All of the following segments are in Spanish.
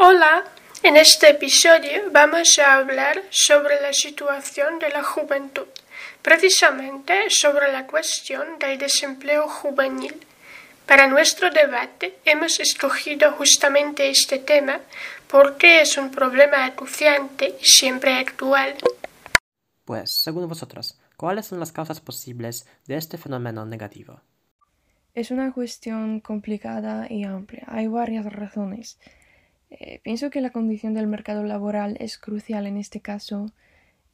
Hola, en este episodio vamos a hablar sobre la situación de la juventud, precisamente sobre la cuestión del desempleo juvenil. Para nuestro debate hemos escogido justamente este tema porque es un problema acuciante y siempre actual. Pues, según vosotros, ¿cuáles son las causas posibles de este fenómeno negativo? Es una cuestión complicada y amplia. Hay varias razones. Eh, pienso que la condición del mercado laboral es crucial en este caso.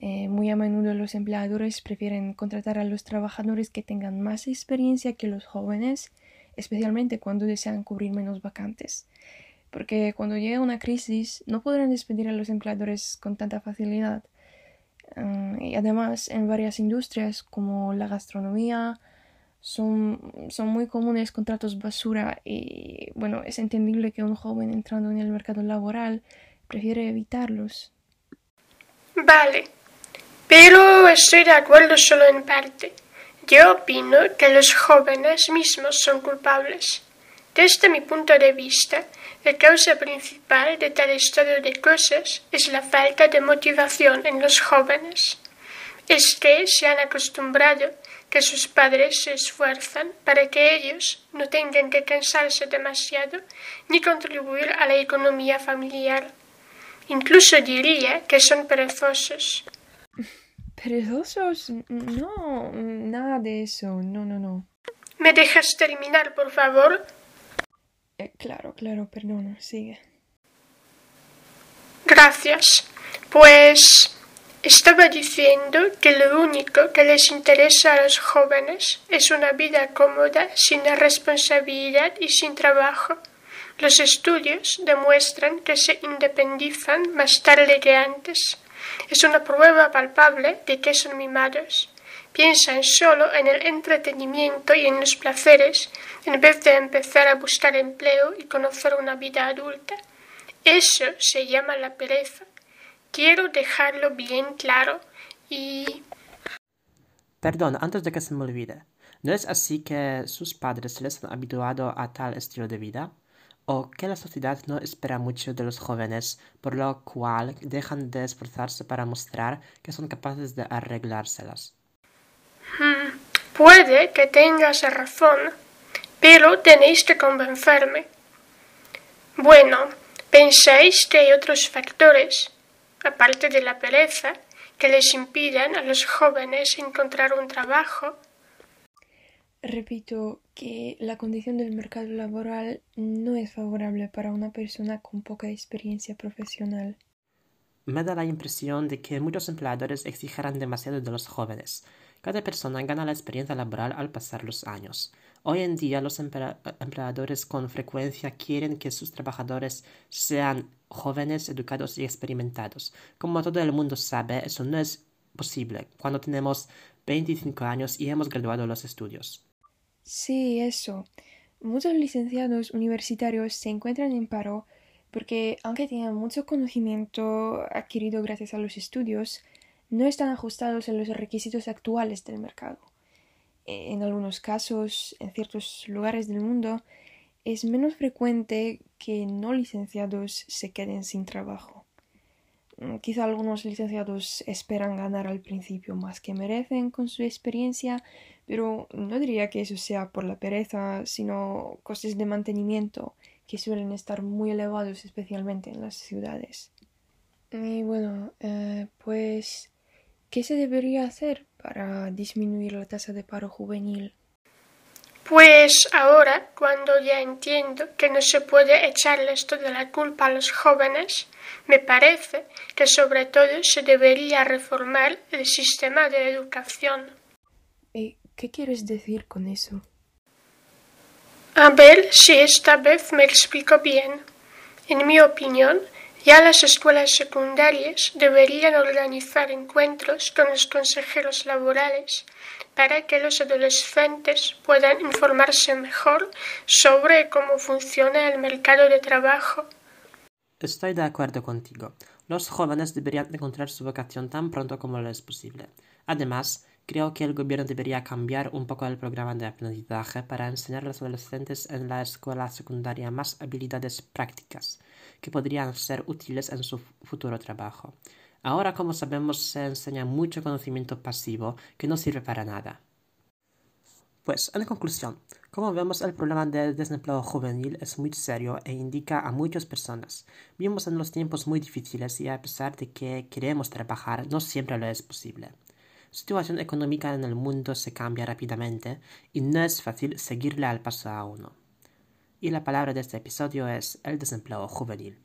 Eh, muy a menudo los empleadores prefieren contratar a los trabajadores que tengan más experiencia que los jóvenes especialmente cuando desean cubrir menos vacantes, porque cuando llega una crisis no podrán despedir a los empleadores con tanta facilidad. Mm, y además, en varias industrias como la gastronomía, son, son muy comunes contratos basura y bueno, es entendible que un joven entrando en el mercado laboral prefiere evitarlos. Vale, pero estoy de acuerdo solo en parte. Yo opino que los jóvenes mismos son culpables. Desde mi punto de vista, la causa principal de tal estado de cosas es la falta de motivación en los jóvenes. Es que se han acostumbrado que sus padres se esfuerzan para que ellos no tengan que cansarse demasiado ni contribuir a la economía familiar. Incluso diría que son perezosos. ¿Perezosos? No, nada de eso. No, no, no. ¿Me dejas terminar, por favor? Eh, claro, claro, perdona, sigue. Gracias. Pues estaba diciendo que lo único que les interesa a los jóvenes es una vida cómoda, sin responsabilidad y sin trabajo. Los estudios demuestran que se independizan más tarde que antes. Es una prueba palpable de que son mimados. Piensan solo en el entretenimiento y en los placeres, en vez de empezar a buscar empleo y conocer una vida adulta. Eso se llama la pereza. Quiero dejarlo bien claro y... Perdón, antes de que se me olvide. ¿No es así que sus padres les han habituado a tal estilo de vida? o que la sociedad no espera mucho de los jóvenes, por lo cual dejan de esforzarse para mostrar que son capaces de arreglárselas. Hmm, puede que tengas razón, pero tenéis que convencerme. Bueno, ¿pensáis que hay otros factores, aparte de la pereza, que les impidan a los jóvenes encontrar un trabajo Repito que la condición del mercado laboral no es favorable para una persona con poca experiencia profesional. Me da la impresión de que muchos empleadores exigirán demasiado de los jóvenes. Cada persona gana la experiencia laboral al pasar los años. Hoy en día los empleadores con frecuencia quieren que sus trabajadores sean jóvenes, educados y experimentados. Como todo el mundo sabe, eso no es posible cuando tenemos 25 años y hemos graduado los estudios. Sí, eso. Muchos licenciados universitarios se encuentran en paro porque, aunque tienen mucho conocimiento adquirido gracias a los estudios, no están ajustados en los requisitos actuales del mercado. En algunos casos, en ciertos lugares del mundo, es menos frecuente que no licenciados se queden sin trabajo. Quizá algunos licenciados esperan ganar al principio más que merecen con su experiencia, pero no diría que eso sea por la pereza, sino costes de mantenimiento que suelen estar muy elevados, especialmente en las ciudades. Y bueno, eh, pues, ¿qué se debería hacer para disminuir la tasa de paro juvenil? Pues ahora, cuando ya entiendo que no se puede echarles toda la culpa a los jóvenes, me parece que sobre todo se debería reformar el sistema de educación. ¿Qué quieres decir con eso? A ver si esta vez me explico bien. En mi opinión, ya las escuelas secundarias deberían organizar encuentros con los consejeros laborales para que los adolescentes puedan informarse mejor sobre cómo funciona el mercado de trabajo. Estoy de acuerdo contigo. Los jóvenes deberían encontrar su vocación tan pronto como lo es posible. Además, Creo que el gobierno debería cambiar un poco el programa de aprendizaje para enseñar a los adolescentes en la escuela secundaria más habilidades prácticas, que podrían ser útiles en su futuro trabajo. Ahora, como sabemos, se enseña mucho conocimiento pasivo que no sirve para nada. Pues, en conclusión, como vemos, el problema del desempleo juvenil es muy serio e indica a muchas personas. Vivimos en los tiempos muy difíciles y a pesar de que queremos trabajar, no siempre lo es posible. Situación económica en el mundo se cambia rápidamente y no es fácil seguirle al paso a uno. Y la palabra de este episodio es el desempleo juvenil.